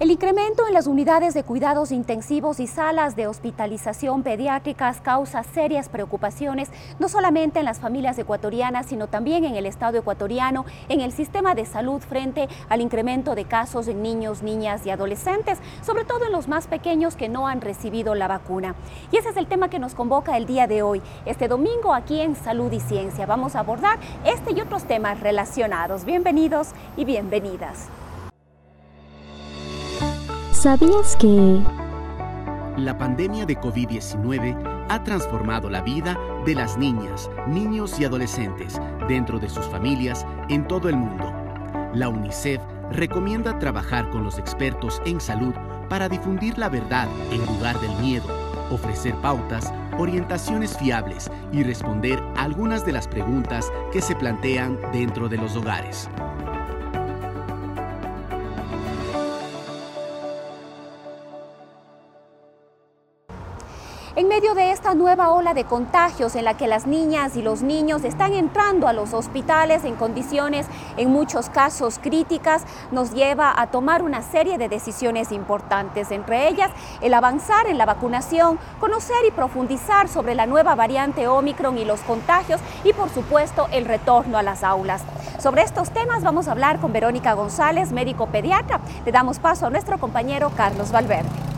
El incremento en las unidades de cuidados intensivos y salas de hospitalización pediátricas causa serias preocupaciones, no solamente en las familias ecuatorianas, sino también en el Estado ecuatoriano, en el sistema de salud frente al incremento de casos en niños, niñas y adolescentes, sobre todo en los más pequeños que no han recibido la vacuna. Y ese es el tema que nos convoca el día de hoy, este domingo aquí en Salud y Ciencia. Vamos a abordar este y otros temas relacionados. Bienvenidos y bienvenidas. ¿Sabías que... La pandemia de COVID-19 ha transformado la vida de las niñas, niños y adolescentes dentro de sus familias en todo el mundo. La UNICEF recomienda trabajar con los expertos en salud para difundir la verdad en lugar del miedo, ofrecer pautas, orientaciones fiables y responder algunas de las preguntas que se plantean dentro de los hogares. Esta nueva ola de contagios en la que las niñas y los niños están entrando a los hospitales en condiciones en muchos casos críticas, nos lleva a tomar una serie de decisiones importantes, entre ellas el avanzar en la vacunación, conocer y profundizar sobre la nueva variante Omicron y los contagios y por supuesto el retorno a las aulas. Sobre estos temas vamos a hablar con Verónica González, médico pediatra. Le damos paso a nuestro compañero Carlos Valverde.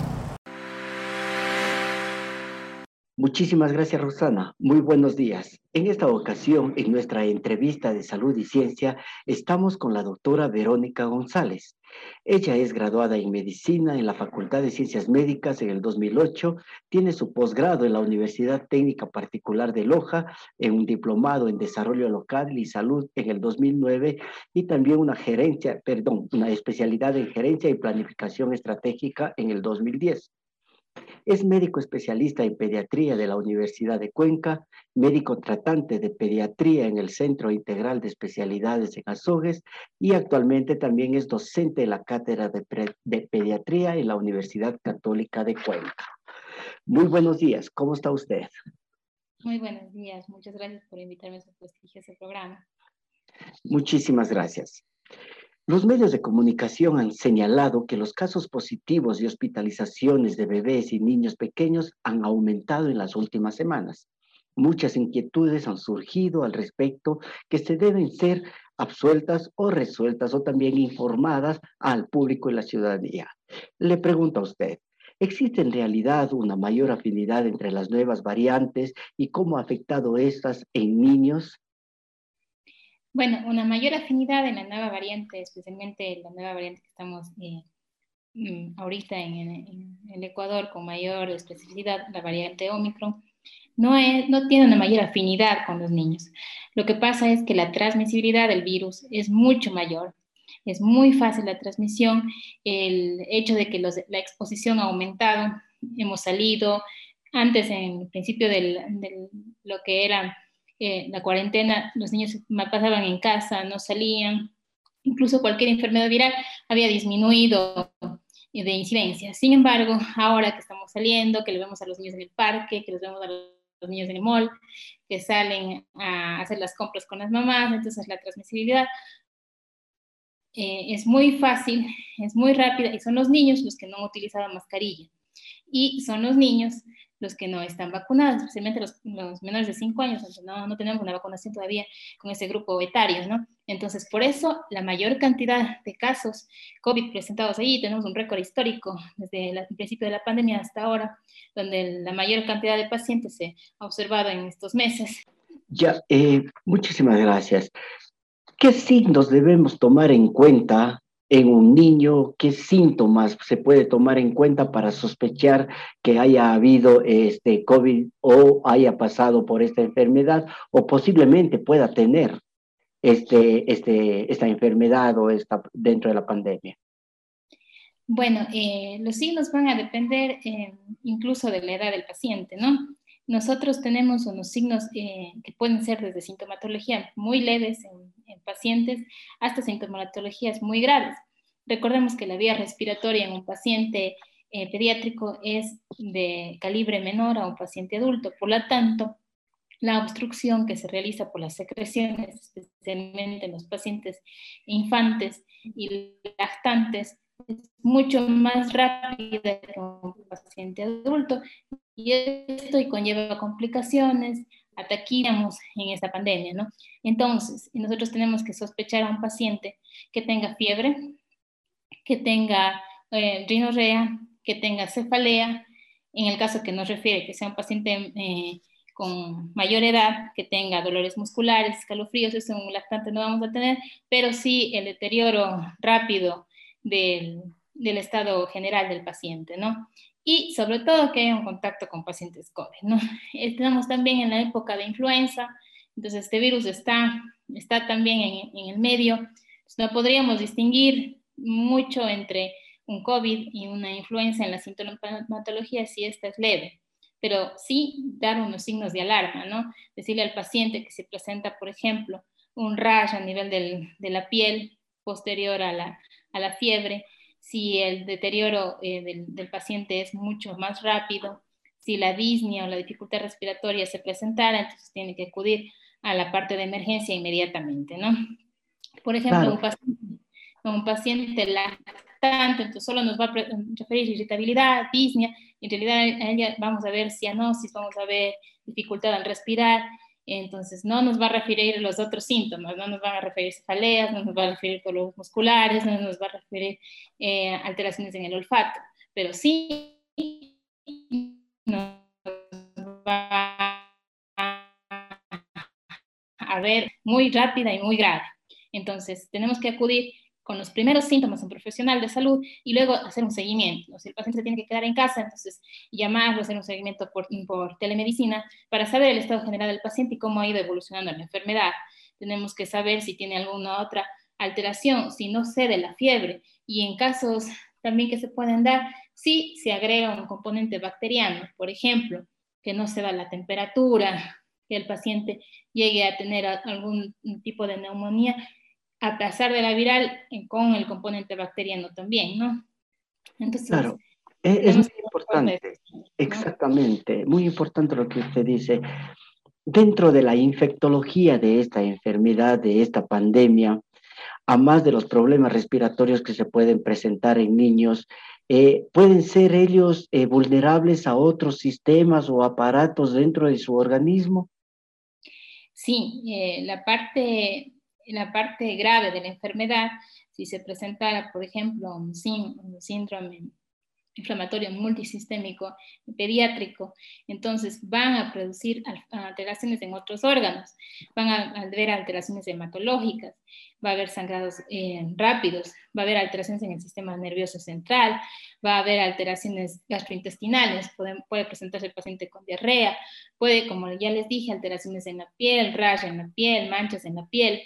Muchísimas gracias, Rosana. Muy buenos días. En esta ocasión, en nuestra entrevista de salud y ciencia, estamos con la doctora Verónica González. Ella es graduada en medicina en la Facultad de Ciencias Médicas en el 2008, tiene su posgrado en la Universidad Técnica Particular de Loja, en un diplomado en desarrollo local y salud en el 2009 y también una gerencia, perdón, una especialidad en gerencia y planificación estratégica en el 2010. Es médico especialista en pediatría de la Universidad de Cuenca, médico tratante de pediatría en el Centro Integral de Especialidades en Azogues y actualmente también es docente de la cátedra de, de pediatría en la Universidad Católica de Cuenca. Muy buenos días, ¿cómo está usted? Muy buenos días, muchas gracias por invitarme a su prestigioso programa. Muchísimas gracias. Los medios de comunicación han señalado que los casos positivos y hospitalizaciones de bebés y niños pequeños han aumentado en las últimas semanas. Muchas inquietudes han surgido al respecto que se deben ser absueltas o resueltas o también informadas al público y la ciudadanía. Le pregunto a usted, ¿existe en realidad una mayor afinidad entre las nuevas variantes y cómo ha afectado estas en niños? Bueno, una mayor afinidad en la nueva variante, especialmente la nueva variante que estamos eh, mm, ahorita en, el Ecuador con mayor especificidad, la variante Omicron, no, tiene una mayor afinidad con los niños. Lo que pasa es que la transmisibilidad del virus es mucho mayor. Es muy fácil la transmisión. El hecho de que la exposición ha aumentado, hemos salido antes en el principio de lo que era la cuarentena, los niños pasaban en casa, no salían, incluso cualquier enfermedad viral había disminuido de incidencia. Sin embargo, ahora que estamos saliendo, que le vemos a los niños en el parque, que les vemos a los niños en el mall, que salen a hacer las compras con las mamás, entonces la transmisibilidad eh, es muy fácil, es muy rápida y son los niños los que no han utilizado mascarilla. Y son los niños los que no están vacunados, especialmente los, menores de 5 años, no, no tenemos una vacunación todavía con ese grupo etario, ¿no? Entonces, por eso la mayor cantidad de casos COVID presentados allí, tenemos un récord histórico desde el principio de la pandemia hasta ahora, donde la mayor cantidad de pacientes se ha observado en estos meses. Ya, eh, muchísimas gracias. ¿Qué signos debemos tomar en cuenta en un niño, qué síntomas se puede tomar en cuenta para sospechar que haya habido este COVID o haya pasado por esta enfermedad o posiblemente pueda tener este, este, esta enfermedad o esta, dentro de la pandemia. Bueno, eh, los signos van a depender eh, incluso de la edad del paciente, ¿no? Nosotros tenemos unos signos eh, que pueden ser desde sintomatología muy leves en, en, pacientes hasta sintomatologías muy graves. Recordemos que la vía respiratoria en un paciente pediátrico es de calibre menor a un paciente adulto, por lo tanto, la obstrucción que se realiza por las secreciones, especialmente en los pacientes infantes y lactantes, es mucho más rápida que un paciente adulto y esto conlleva complicaciones, ataquíamos en esta pandemia, ¿no? Entonces, nosotros tenemos que sospechar a un paciente que tenga fiebre, que tenga eh, rinorrea, que tenga cefalea, en el caso que nos refiere que sea un paciente eh, con mayor edad, que tenga dolores musculares, escalofríos, eso en un lactante no vamos a tener, pero sí el deterioro rápido del estado general del paciente, ¿no? Y sobre todo que haya un contacto con pacientes COVID, ¿no? Estamos también en la época de influenza, entonces este virus está, está también en, en el medio, no podríamos distinguir mucho entre un COVID y una influenza en la sintomatología si esta es leve, pero sí dar unos signos de alarma, ¿no? Decirle al paciente que se presenta, por ejemplo, un rash a nivel del, de la piel posterior a la, a la fiebre, si el deterioro eh, del, del, paciente es mucho más rápido, si la disnea o la dificultad respiratoria se presentara, entonces tiene que acudir a la parte de emergencia inmediatamente, ¿no? Por ejemplo, claro. un, paciente, un paciente lactante, entonces solo nos va a referir irritabilidad, disnea, en realidad a ella vamos a ver cianosis, vamos a ver dificultad al respirar, entonces, no nos va a referir los otros síntomas, no nos van a referir cefaleas, no nos va a referir dolores musculares, no nos va a referir eh, alteraciones en el olfato, pero sí nos va a ver muy rápida y muy grave. Entonces, tenemos que acudir con los primeros síntomas a un profesional de salud y luego hacer un seguimiento. Si el paciente se tiene que quedar en casa, entonces llamarlo, hacer un seguimiento por, por telemedicina para saber el estado general del paciente y cómo ha ido evolucionando la enfermedad. Tenemos que saber si tiene alguna otra alteración, si no cede la fiebre y en casos también que se pueden dar, si se agrega un componente bacteriano, por ejemplo, que no se da la temperatura, que el paciente llegue a tener algún tipo de neumonía, a de la viral con el componente bacteriano también, ¿no? Entonces, claro, e-, es, muy importante, exactamente, muy importante lo que usted dice. Dentro de la infectología de esta enfermedad, de esta pandemia, a más de los problemas respiratorios que se pueden presentar en niños, eh, ¿pueden ser ellos eh, vulnerables a otros sistemas o aparatos dentro de su organismo? Sí, eh, la parte en la parte grave de la enfermedad, si se presentara, por ejemplo, un, síndrome inflamatorio multisistémico pediátrico, entonces van a producir alteraciones en otros órganos, van a haber alteraciones hematológicas, va a haber sangrados eh, rápidos, va a haber alteraciones en el sistema nervioso central, va a haber alteraciones gastrointestinales, puede, puede presentarse el paciente con diarrea, puede, como ya les dije, alteraciones en la piel, raya en la piel, manchas en la piel,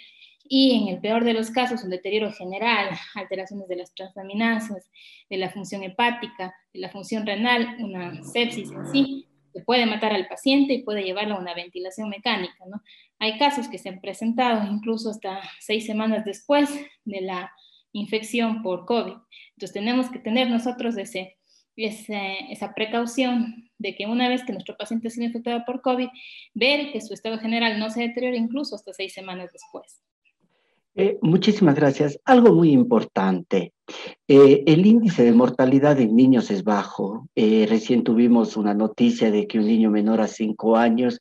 y en el peor de los casos un deterioro general, alteraciones de las transaminasas, de la función hepática, de la función renal, una sepsis en sí, que puede matar al paciente y puede llevarlo a una ventilación mecánica. ¿no? Hay casos que se han presentado incluso hasta seis semanas después de la infección por COVID. Entonces tenemos que tener nosotros ese, ese, esa precaución de que una vez que nuestro paciente ha sido infectado por COVID, ver que su estado general no se deteriora incluso hasta seis semanas después. Eh, muchísimas gracias. Algo muy importante. Eh, el índice de mortalidad en niños es bajo. Eh, recién tuvimos una noticia de que un niño menor a cinco años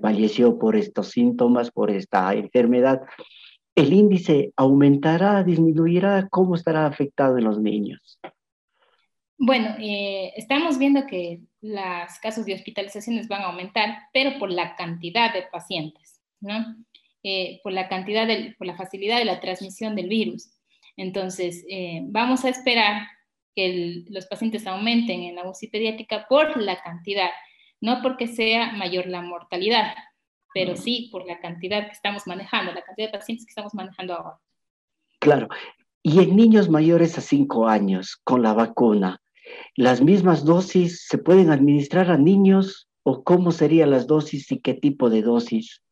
falleció por estos síntomas, por esta enfermedad. ¿El índice aumentará, disminuirá? ¿Cómo estará afectado en los niños? Bueno, estamos viendo que los casos de hospitalizaciones van a aumentar, pero por la cantidad de pacientes, ¿no? Eh, por la cantidad, de, por la facilidad de la transmisión del virus. Entonces, eh, vamos a esperar que los pacientes aumenten en la UCI pediátrica por la cantidad, no porque sea mayor la mortalidad, pero sí por la cantidad que estamos manejando, la cantidad de pacientes que estamos manejando ahora. Claro. Y en niños mayores a 5 años con la vacuna, ¿las mismas dosis se pueden administrar a niños o cómo serían las dosis y qué tipo de dosis?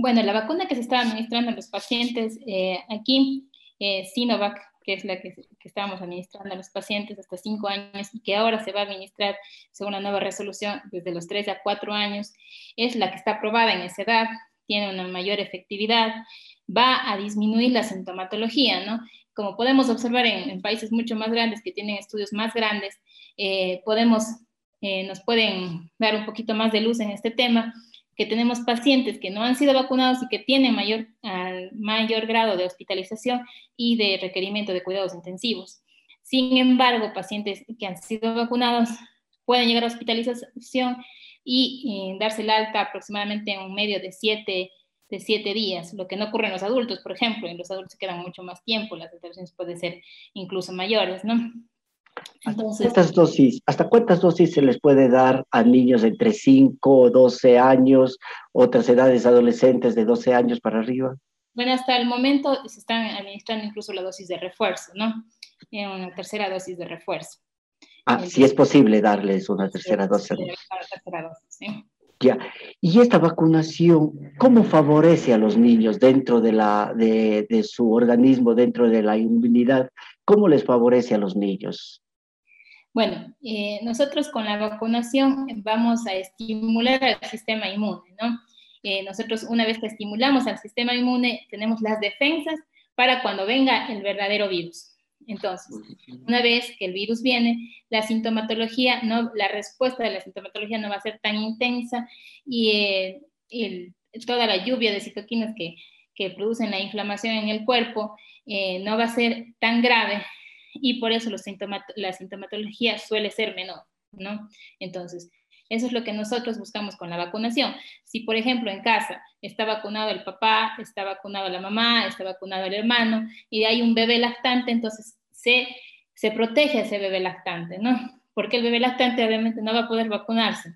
Bueno, la vacuna que se está administrando a los pacientes eh, aquí, eh, Sinovac, que es la que, que, estábamos administrando a los pacientes hasta 5 años y que ahora se va a administrar según la nueva resolución desde los 3 a 4 años, es la que está aprobada en esa edad, tiene una mayor efectividad, va a disminuir la sintomatología, ¿no? como podemos observar en, países mucho más grandes que tienen estudios más grandes, eh, podemos, eh, nos pueden dar un poquito más de luz en este tema, que tenemos pacientes que no han sido vacunados y que tienen mayor, mayor grado de hospitalización y de requerimiento de cuidados intensivos. Sin embargo, pacientes que han sido vacunados pueden llegar a hospitalización y eh, darse el alta aproximadamente en un medio de siete de siete días, lo que no ocurre en los adultos, por ejemplo, en los adultos se quedan mucho más tiempo, las alteraciones pueden ser incluso mayores, ¿no? Entonces, ¿Cuántas dosis, ¿Hasta cuántas dosis se les puede dar a niños entre 5 o 12 años, otras edades adolescentes de 12 años para arriba? Bueno, hasta el momento se están administrando incluso la dosis de refuerzo, ¿no? Una tercera dosis de refuerzo. Ah, si es posible darles una tercera dosis. Una tercera dosis, sí. Ya. Y esta vacunación, ¿cómo favorece a los niños dentro de, la, de, de, su organismo, dentro de la inmunidad? ¿Cómo les favorece a los niños? Bueno, eh, nosotros con la vacunación vamos a estimular al sistema inmune, ¿no? Eh, nosotros una vez que estimulamos al sistema inmune, tenemos las defensas para cuando venga el verdadero virus. Entonces, una vez que el virus viene, la sintomatología, no, la respuesta de la sintomatología no va a ser tan intensa y eh, toda la lluvia de citoquinas que, que, producen la inflamación en el cuerpo eh, no va a ser tan grave y por eso la sintomatología suele ser menor, ¿no? Entonces, eso es lo que nosotros buscamos con la vacunación. Si, por ejemplo, en casa está vacunado el papá, está vacunado la mamá, está vacunado el hermano y hay un bebé lactante, entonces se, se protege a ese bebé lactante, ¿no? Porque el bebé lactante obviamente no va a poder vacunarse.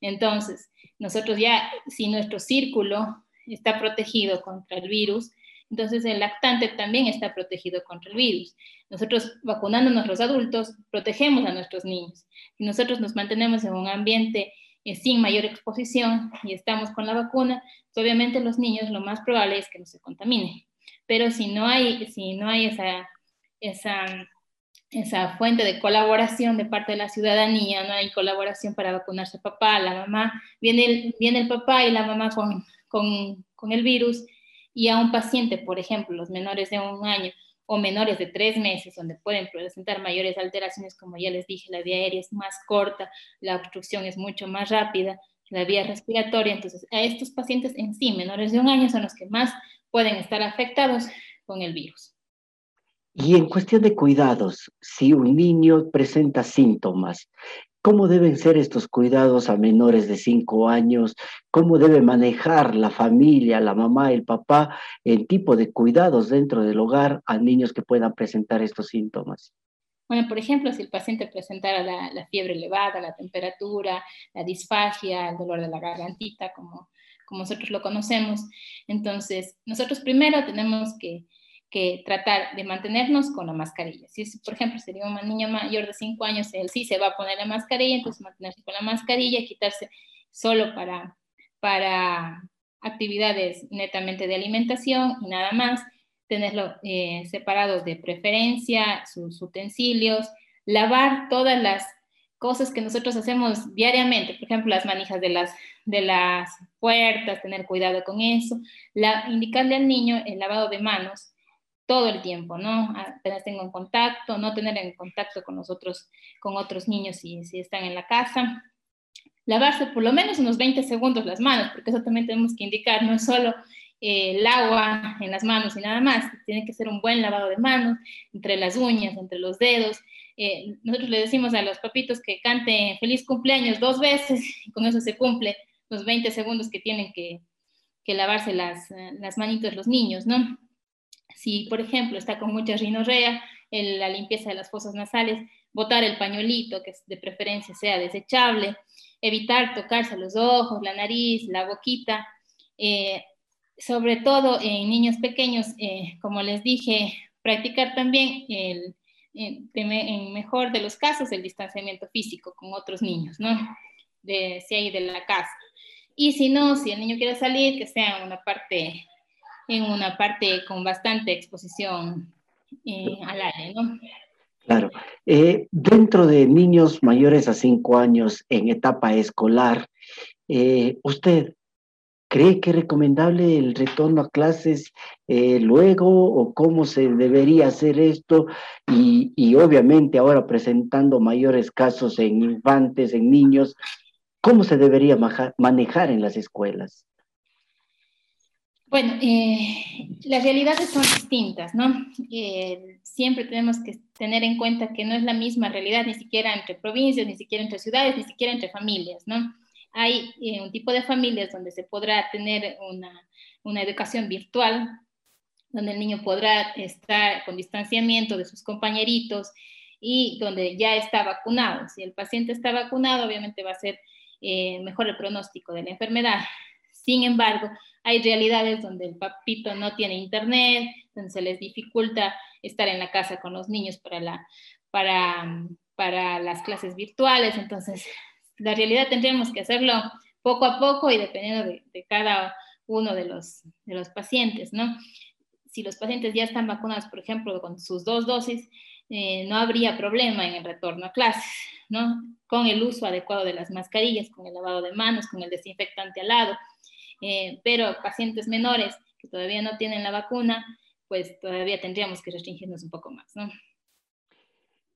Entonces, nosotros ya, si nuestro círculo está protegido contra el virus, entonces el lactante también está protegido contra el virus. Nosotros vacunándonos los adultos, protegemos a nuestros niños. Si nosotros nos mantenemos en un ambiente eh, sin mayor exposición y estamos con la vacuna, pues, obviamente los niños lo más probable es que no se contaminen. Pero si no hay, si no hay esa esa, esa fuente de colaboración de parte de la ciudadanía, no hay colaboración para vacunarse papá, la mamá, viene el, viene el papá y la mamá con, con, con el virus y a un paciente, por ejemplo, los menores de un año o menores de tres meses, donde pueden presentar mayores alteraciones, como ya les dije, la vía aérea es más corta, la obstrucción es mucho más rápida, la vía respiratoria, entonces a estos pacientes en sí, menores de un año, son los que más pueden estar afectados con el virus. Y en cuestión de cuidados, si un niño presenta síntomas, ¿cómo deben ser estos cuidados a menores de 5 años? ¿Cómo debe manejar la familia, la mamá, el papá, el tipo de cuidados dentro del hogar a niños que puedan presentar estos síntomas? Bueno, por ejemplo, si el paciente presentara la, la, fiebre elevada, la temperatura, la disfagia, el dolor de la gargantita, como, como nosotros lo conocemos, entonces nosotros primero tenemos que que tratar de mantenernos con la mascarilla. Si, por ejemplo, sería un niño mayor de 5 años, él sí se va a poner la mascarilla, entonces mantenerse con la mascarilla, quitarse solo para, para actividades netamente de alimentación y nada más, tenerlo eh, separado de preferencia, sus utensilios, lavar todas las cosas que nosotros hacemos diariamente, por ejemplo, las manijas de las, de las puertas, tener cuidado con eso, la, indicarle al niño el lavado de manos, todo el tiempo, ¿no? Apenas tengo en contacto, no tener en contacto con nosotros, con otros niños si, si están en la casa. Lavarse por lo menos unos 20 segundos las manos, porque eso también tenemos que indicar, no es solo eh, el agua en las manos y nada más, tiene que ser un buen lavado de manos, entre las uñas, entre los dedos. Eh, nosotros le decimos a los papitos que cante feliz cumpleaños dos veces, y con eso se cumple los 20 segundos que tienen que, que lavarse las, las manitos los niños, ¿no? Si, por ejemplo, está con mucha rinorrea, en la limpieza de las fosas nasales, botar el pañuelito, que de preferencia sea desechable, evitar tocarse los ojos, la nariz, la boquita, eh, sobre todo en niños pequeños, eh, como les dije, practicar también el, en, mejor de los casos el distanciamiento físico con otros niños, ¿no? De, si hay de la casa. Y si no, si el niño quiere salir, que sea una parte, en una parte con bastante exposición eh, al aire, ¿no? Claro. Eh, dentro de niños mayores a cinco años en etapa escolar, eh, ¿usted cree que es recomendable el retorno a clases luego o cómo se debería hacer esto? Y, y, obviamente ahora presentando mayores casos en infantes, en niños, ¿cómo se debería manejar en las escuelas? Bueno, eh, las realidades son distintas, ¿no? Eh, siempre tenemos que tener en cuenta que no es la misma realidad, ni siquiera entre provincias, ni siquiera entre ciudades, ni siquiera entre familias, ¿no? Hay eh, un tipo de familias donde se podrá tener una, una educación virtual, donde el niño podrá estar con distanciamiento de sus compañeritos y donde ya está vacunado. Si el paciente está vacunado, obviamente va a ser mejor el pronóstico de la enfermedad. Sin embargo, hay realidades donde el papito no tiene internet, donde se les dificulta estar en la casa con los niños para, la, para, para las clases virtuales. Entonces, la realidad tendríamos que hacerlo poco a poco y dependiendo de, cada uno de los, de los pacientes, ¿no? Si los pacientes ya están vacunados, por ejemplo, con sus dos dosis, eh, no habría problema en el retorno a clases, ¿no? Con el uso adecuado de las mascarillas, con el lavado de manos, con el desinfectante al lado. Eh, pero pacientes menores que todavía no tienen la vacuna, pues todavía tendríamos que restringirnos un poco más, ¿no?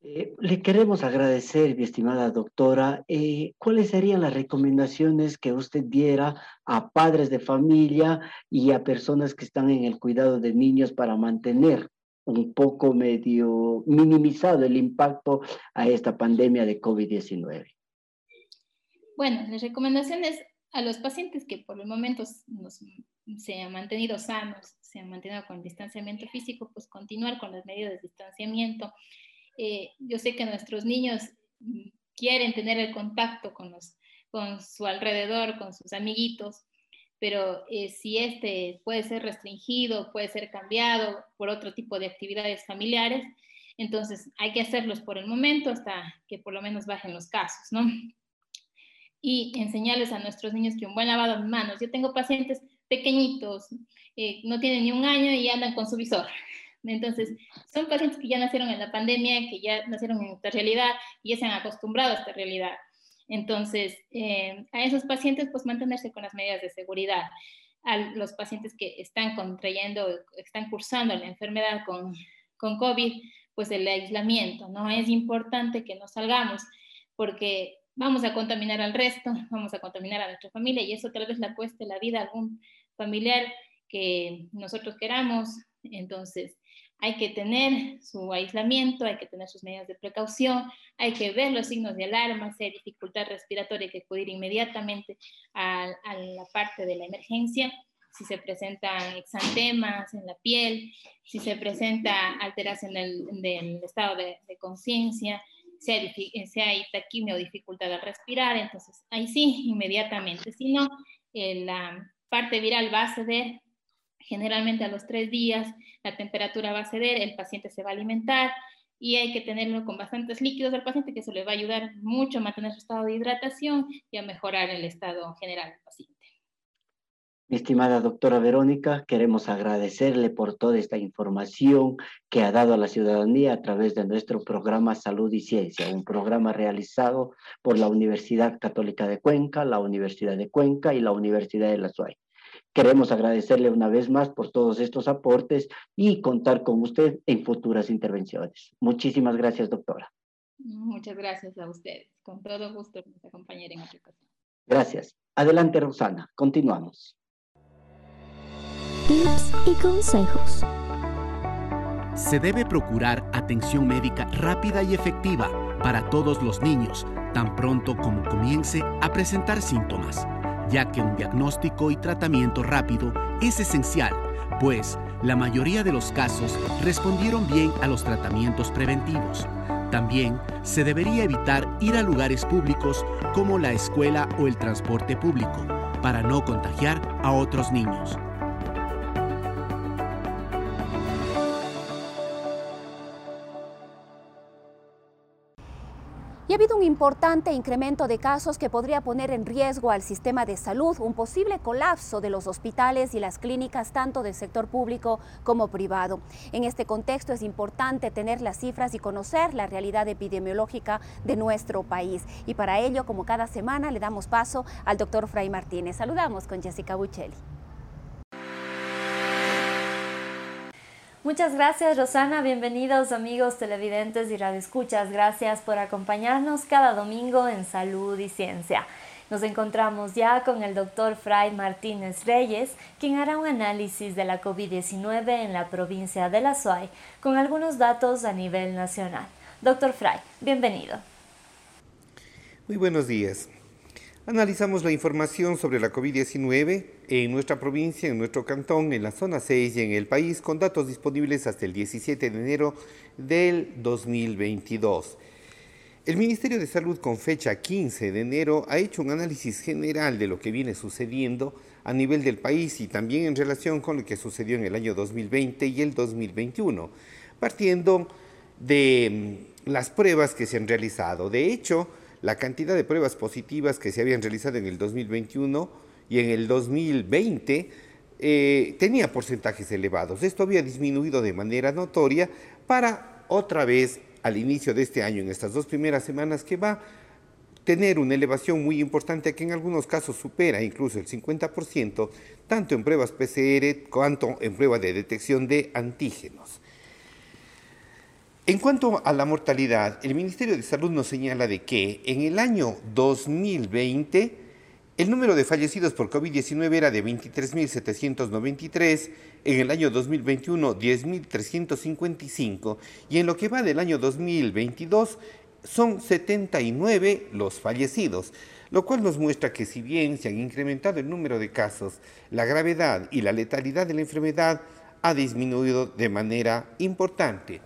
Eh, le queremos agradecer, mi estimada doctora. Eh, ¿Cuáles serían las recomendaciones que usted diera a padres de familia y a personas que están en el cuidado de niños para mantener un poco medio minimizado el impacto a esta pandemia de COVID-19? Bueno, las recomendaciones a los pacientes que por el momento se han mantenido sanos, se han mantenido con distanciamiento físico, pues continuar con las medidas de distanciamiento. Eh, yo sé que nuestros niños mm, quieren tener el contacto con, los, con su alrededor, con sus amiguitos, pero eh, si este puede ser restringido, puede ser cambiado por otro tipo de actividades familiares, entonces hay que hacerlos por el momento hasta que por lo menos bajen los casos, ¿no? Y enseñarles a nuestros niños que un buen lavado de manos. Yo tengo pacientes pequeñitos, eh, no tienen ni un año y andan con su visor. Entonces, son pacientes que ya nacieron en la pandemia, que ya nacieron en esta realidad y ya se han acostumbrado a esta realidad. Entonces, eh, a esos pacientes, pues mantenerse con las medidas de seguridad. A los pacientes que están contrayendo, están cursando la enfermedad con, con COVID, pues el aislamiento, ¿no? Es importante que no salgamos porque vamos a contaminar al resto, vamos a contaminar a nuestra familia y eso tal vez le cueste la vida a algún familiar que nosotros queramos. Entonces, hay que tener su aislamiento, hay que tener sus medidas de precaución, hay que ver los signos de alarma, si hay dificultad respiratoria, hay que acudir inmediatamente a, la parte de la emergencia. Si se presentan exantemas en la piel, si se presenta alteración del, estado de conciencia, si hay, taquimia o dificultad al respirar, entonces ahí sí, inmediatamente. Si no, eh, la parte viral va a ceder generalmente a los tres días, la temperatura va a ceder, el paciente se va a alimentar y hay que tenerlo con bastantes líquidos al paciente que eso le va a ayudar mucho a mantener su estado de hidratación y a mejorar el estado general del paciente. Mi estimada doctora Verónica, queremos agradecerle por toda esta información que ha dado a la ciudadanía a través de nuestro programa Salud y Ciencia, un programa realizado por la Universidad Católica de Cuenca, la Universidad de Cuenca y la Universidad de la SUAY. Queremos agradecerle una vez más por todos estos aportes y contar con usted en futuras intervenciones. Muchísimas gracias, doctora. Muchas gracias a ustedes. Con todo gusto nos acompañar en otra ocasión. Gracias. Adelante, Rosana. Continuamos tips y consejos. Se debe procurar atención médica rápida y efectiva para todos los niños, tan pronto como comience a presentar síntomas, ya que un diagnóstico y tratamiento rápido es esencial, pues la mayoría de los casos respondieron bien a los tratamientos preventivos. También se debería evitar ir a lugares públicos como la escuela o el transporte público para no contagiar a otros niños. Habido un importante incremento de casos que podría poner en riesgo al sistema de salud, un posible colapso de los hospitales y las clínicas tanto del sector público como privado. En este contexto es importante tener las cifras y conocer la realidad epidemiológica de nuestro país. Y para ello, como cada semana, le damos paso al doctor Fray Martínez. Saludamos con Jessica Buccelli. Muchas gracias Rosana, bienvenidos amigos televidentes y radioescuchas. Gracias por acompañarnos cada domingo en Salud y Ciencia. Nos encontramos ya con el doctor Fray Martínez Reyes, quien hará un análisis de la COVID-19 en la provincia de La Suay, con algunos datos a nivel nacional. Doctor Fray, bienvenido. Muy buenos días. Analizamos la información sobre la COVID-19 en nuestra provincia, en nuestro cantón, en la zona 6 y en el país, con datos disponibles hasta el 17 de enero del 2022. El Ministerio de Salud, con fecha 15 de enero, ha hecho un análisis general de lo que viene sucediendo a nivel del país y también en relación con lo que sucedió en el año 2020 y el 2021, partiendo de mm, las pruebas que se han realizado. De hecho, la cantidad de pruebas positivas que se habían realizado en el 2021 y en el 2020 eh, tenía porcentajes elevados. Esto había disminuido de manera notoria para otra vez al inicio de este año, en estas dos primeras semanas, que va a tener una elevación muy importante que en algunos casos supera incluso el 50%, tanto en pruebas PCR cuanto en pruebas de detección de antígenos. En cuanto a la mortalidad, el Ministerio de Salud nos señala de que en el año 2020 el número de fallecidos por COVID-19 era de 23.793, en el año 2021 10.355 y en lo que va del año 2022 son 79 los fallecidos, lo cual nos muestra que si bien se han incrementado el número de casos, la gravedad y la letalidad de la enfermedad ha disminuido de manera importante.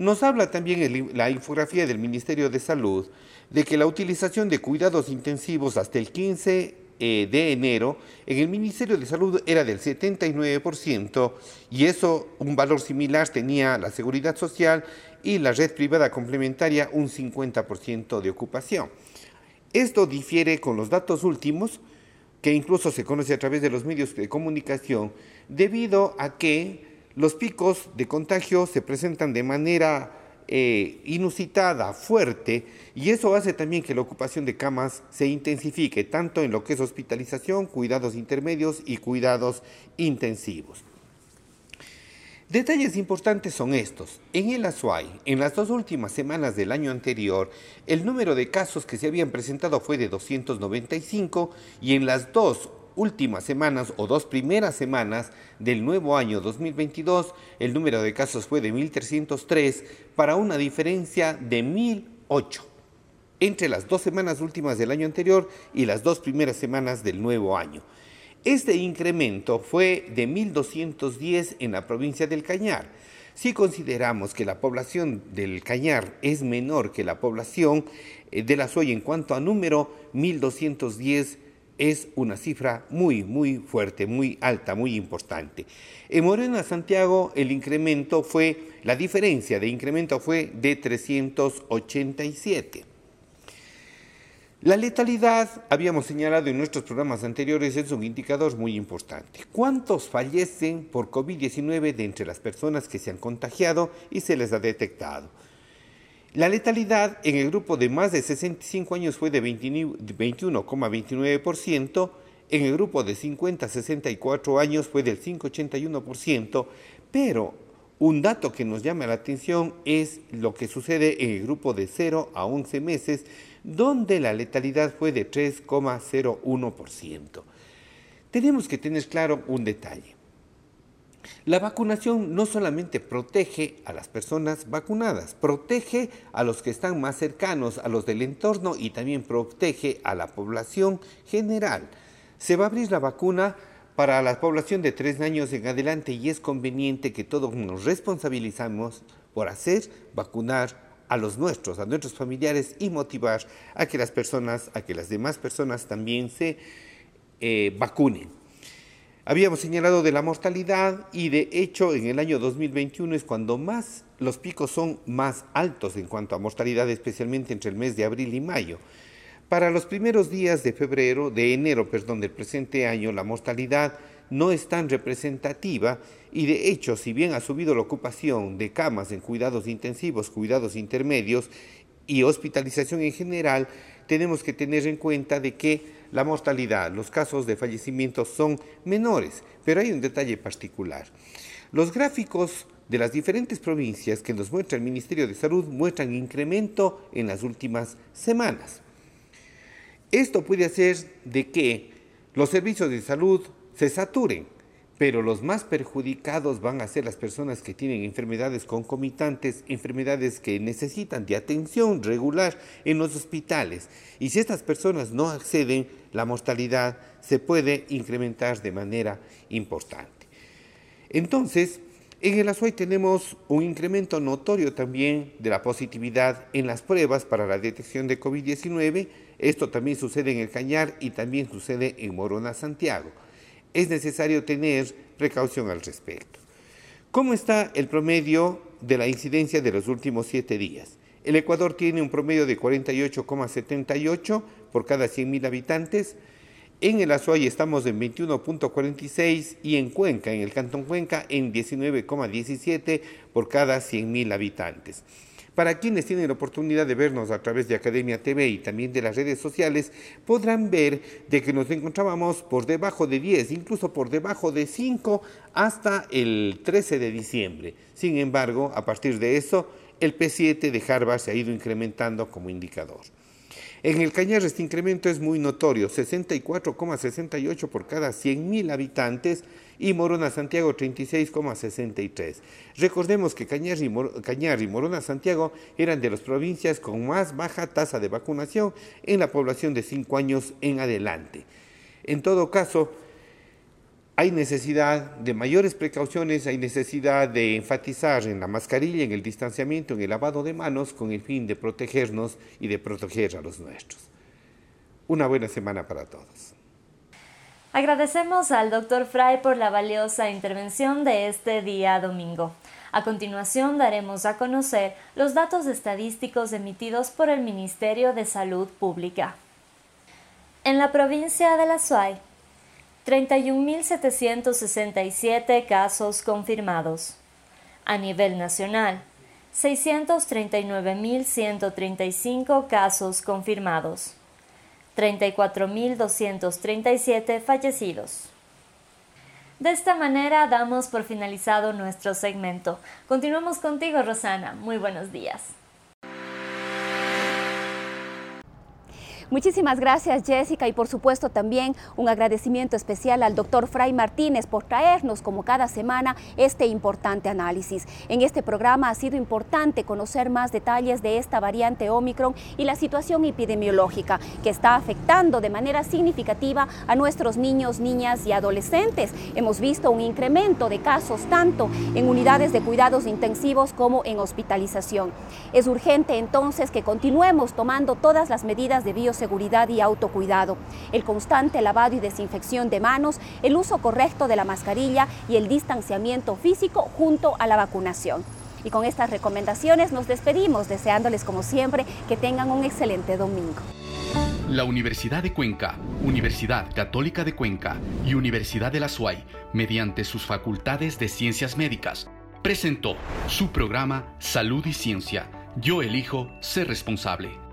Nos habla también la infografía del Ministerio de Salud de que la utilización de cuidados intensivos hasta el 15 eh, de enero en el Ministerio de Salud era del 79% y eso un valor similar tenía la Seguridad Social y la red privada complementaria un 50% de ocupación. Esto difiere con los datos últimos que incluso se conoce a través de los medios de comunicación debido a que los picos de contagio se presentan de manera eh, inusitada, fuerte, y eso hace también que la ocupación de camas se intensifique, tanto en lo que es hospitalización, cuidados intermedios y cuidados intensivos. Detalles importantes son estos. En el Azuay, en las dos últimas semanas del año anterior, el número de casos que se habían presentado fue de 295 y en las dos últimas semanas o dos primeras semanas del nuevo año 2022, el número de casos fue de 1.303 para una diferencia de 1.008 entre las dos semanas últimas del año anterior y las dos primeras semanas del nuevo año. Este incremento fue de 1.210 en la provincia del Cañar. Si consideramos que la población del Cañar es menor que la población eh, de la Soya en cuanto a número, 1.210 es una cifra muy, muy fuerte, muy alta, muy importante. En Morena, Santiago, el incremento fue, la diferencia de incremento fue de 387. La letalidad, habíamos señalado en nuestros programas anteriores, es un indicador muy importante. ¿Cuántos fallecen por COVID-19 de entre las personas que se han contagiado y se les ha detectado? La letalidad en el grupo de más de 65 años fue de 21,29%, en el grupo de 50 a 64 años fue del 5,81%, pero un dato que nos llama la atención es lo que sucede en el grupo de 0 a 11 meses, donde la letalidad fue de 3,01%. Tenemos que tener claro un detalle. La vacunación no solamente protege a las personas vacunadas, protege a los que están más cercanos, a los del entorno y también protege a la población general. Se va a abrir la vacuna para la población de tres años en adelante y es conveniente que todos nos responsabilizamos por hacer vacunar a los nuestros, a nuestros familiares y motivar a que las personas, a que las demás personas también se eh, vacunen. Habíamos señalado de la mortalidad y de hecho en el año 2021 es cuando más los picos son más altos en cuanto a mortalidad, especialmente entre el mes de abril y mayo. Para los primeros días de febrero, de enero, perdón, del presente año, la mortalidad no es tan representativa y de hecho, si bien ha subido la ocupación de camas en cuidados intensivos, cuidados intermedios y hospitalización en general, tenemos que tener en cuenta de que la mortalidad, los casos de fallecimiento son menores, pero hay un detalle particular. Los gráficos de las diferentes provincias que nos muestra el Ministerio de Salud muestran incremento en las últimas semanas. Esto puede hacer de que los servicios de salud se saturen, pero los más perjudicados van a ser las personas que tienen enfermedades concomitantes, enfermedades que necesitan de atención regular en los hospitales. Y si estas personas no acceden, la mortalidad se puede incrementar de manera importante. Entonces, en el Azuay tenemos un incremento notorio también de la positividad en las pruebas para la detección de COVID-19. Esto también sucede en el Cañar y también sucede en Morona, Santiago. Es necesario tener precaución al respecto. ¿Cómo está el promedio de la incidencia de los últimos siete días? El Ecuador tiene un promedio de 48,78 por cada 100.000 habitantes, en el Azuay estamos en 21.46 y en Cuenca, en el Cantón Cuenca, en 19,17 por cada 100.000 habitantes. Para quienes tienen la oportunidad de vernos a través de Academia TV y también de las redes sociales, podrán ver de que nos encontrábamos por debajo de 10, incluso por debajo de 5 hasta el 13 de diciembre. Sin embargo, a partir de eso, el P7 de Harvard se ha ido incrementando como indicador. En el Cañar este incremento es muy notorio, 64,68 por cada 100.000 habitantes y Morona Santiago 36,63. Recordemos que Cañar y, Morona Santiago eran de las provincias con más baja tasa de vacunación en la población de 5 años en adelante. En todo caso, hay necesidad de mayores precauciones, hay necesidad de enfatizar en la mascarilla, en el distanciamiento, en el lavado de manos, con el fin de protegernos y de proteger a los nuestros. Una buena semana para todos. Agradecemos al Dr. Fry por la valiosa intervención de este día domingo. A continuación daremos a conocer los datos estadísticos emitidos por el Ministerio de Salud Pública. En la provincia de La Suay, 31.767 casos confirmados. A nivel nacional, 639.135 casos confirmados. 34.237 fallecidos. De esta manera damos por finalizado nuestro segmento. Continuamos contigo, Rosana. Muy buenos días. Muchísimas gracias Jessica y por supuesto también un agradecimiento especial al doctor Fray Martínez por traernos como cada semana este importante análisis. En este programa ha sido importante conocer más detalles de esta variante Omicron y la situación epidemiológica que está afectando de manera significativa a nuestros niños, niñas y adolescentes. Hemos visto un incremento de casos tanto en unidades de cuidados intensivos como en hospitalización. Es urgente entonces que continuemos tomando todas las medidas de bioseguridad seguridad y autocuidado, el constante lavado y desinfección de manos, el uso correcto de la mascarilla y el distanciamiento físico junto a la vacunación. Y con estas recomendaciones nos despedimos deseándoles como siempre que tengan un excelente domingo. La Universidad de Cuenca, Universidad Católica de Cuenca y Universidad de la SUAY, mediante sus facultades de ciencias médicas, presentó su programa Salud y Ciencia. Yo elijo ser responsable